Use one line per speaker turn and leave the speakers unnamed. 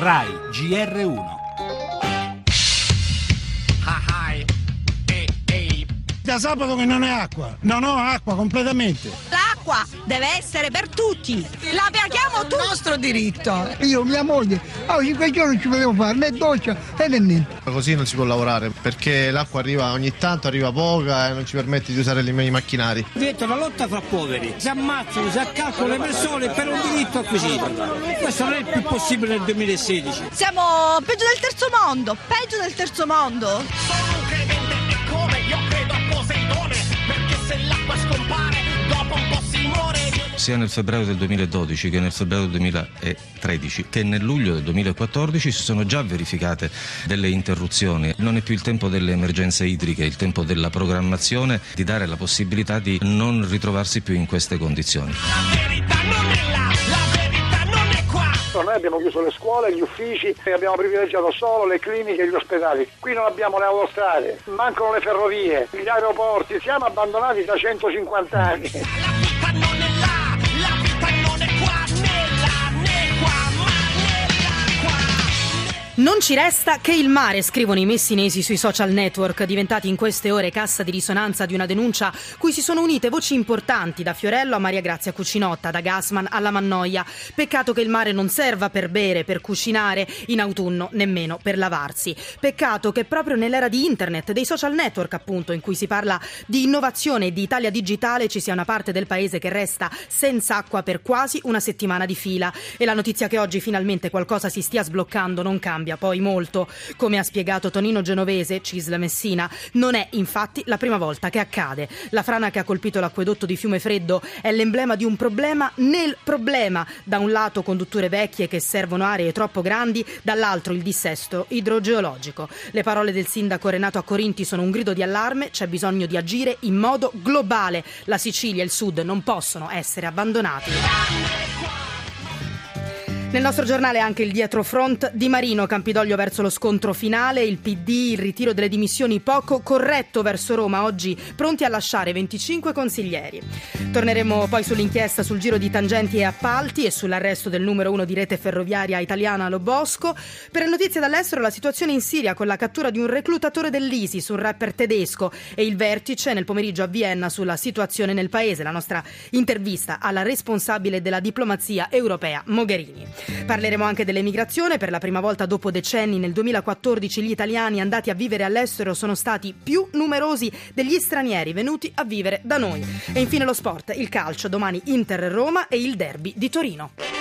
RAI GR1
Da sabato che non è acqua, non ho acqua completamente.
L'acqua deve essere per tutti, la paghiamo tutti.
Il nostro diritto.
Io, mia moglie, a 5 giorni non ci potevo fare né doccia né niente.
Così non si può lavorare perché l'acqua arriva ogni tanto, arriva poca e non ci permette di usare i macchinari.
Diventa una lotta fra poveri, si ammazzano, si accalcano le persone per un diritto acquisito. Questo non è più possibile nel 2016.
Siamo peggio del terzo mondo, peggio del terzo mondo.
Sia nel febbraio del 2012 che nel febbraio del 2013 che nel luglio del 2014 si sono già verificate delle interruzioni. Non è più il tempo delle emergenze idriche, è il tempo della programmazione, di dare la possibilità di non ritrovarsi più in queste condizioni.
La verità non è là, la verità non è qua
Noi abbiamo chiuso le scuole, gli uffici e abbiamo privilegiato solo le cliniche e gli ospedali. Qui non abbiamo le autostrade, mancano le ferrovie, gli aeroporti, siamo abbandonati da 150 anni.
Non ci resta che il mare, scrivono i messinesi sui social network, diventati in queste ore cassa di risonanza di una denuncia cui si sono unite voci importanti da Fiorello a Maria Grazia Cucinotta, da Gassman alla Mannoia. Peccato che il mare non serva per bere, per cucinare, in autunno nemmeno per lavarsi. Peccato che proprio nell'era di internet, dei social network appunto, in cui si parla di innovazione e di Italia digitale, ci sia una parte del paese che resta senza acqua per quasi una settimana di fila. E la notizia che oggi finalmente qualcosa si stia sbloccando non cambia poi molto. Come ha spiegato Tonino Genovese, Cisla Messina, non è infatti la prima volta che accade. La frana che ha colpito l'acquedotto di Fiume Freddo è l'emblema di un problema nel problema. Da un lato condutture vecchie che servono aree troppo grandi, dall'altro il dissesto idrogeologico. Le parole del sindaco Renato Accorinti sono un grido di allarme, c'è bisogno di agire in modo globale. La Sicilia e il Sud non possono essere abbandonati. Nel nostro giornale anche il dietro front di Marino, Campidoglio verso lo scontro finale, il PD, il ritiro delle dimissioni poco corretto verso Roma, oggi pronti a lasciare 25 consiglieri. Torneremo poi sull'inchiesta sul giro di tangenti e appalti e sull'arresto del numero uno di rete ferroviaria italiana Lobosco. Per le notizie dall'estero la situazione in Siria con la cattura di un reclutatore dell'ISIS, un rapper tedesco e il vertice nel pomeriggio a Vienna sulla situazione nel paese, la nostra intervista alla responsabile della diplomazia europea Mogherini. Parleremo anche dell'emigrazione. Per la prima volta dopo decenni, nel 2014, gli italiani andati a vivere all'estero sono stati più numerosi degli stranieri venuti a vivere da noi. E infine lo sport, il calcio, domani Inter-Roma e il derby di Torino.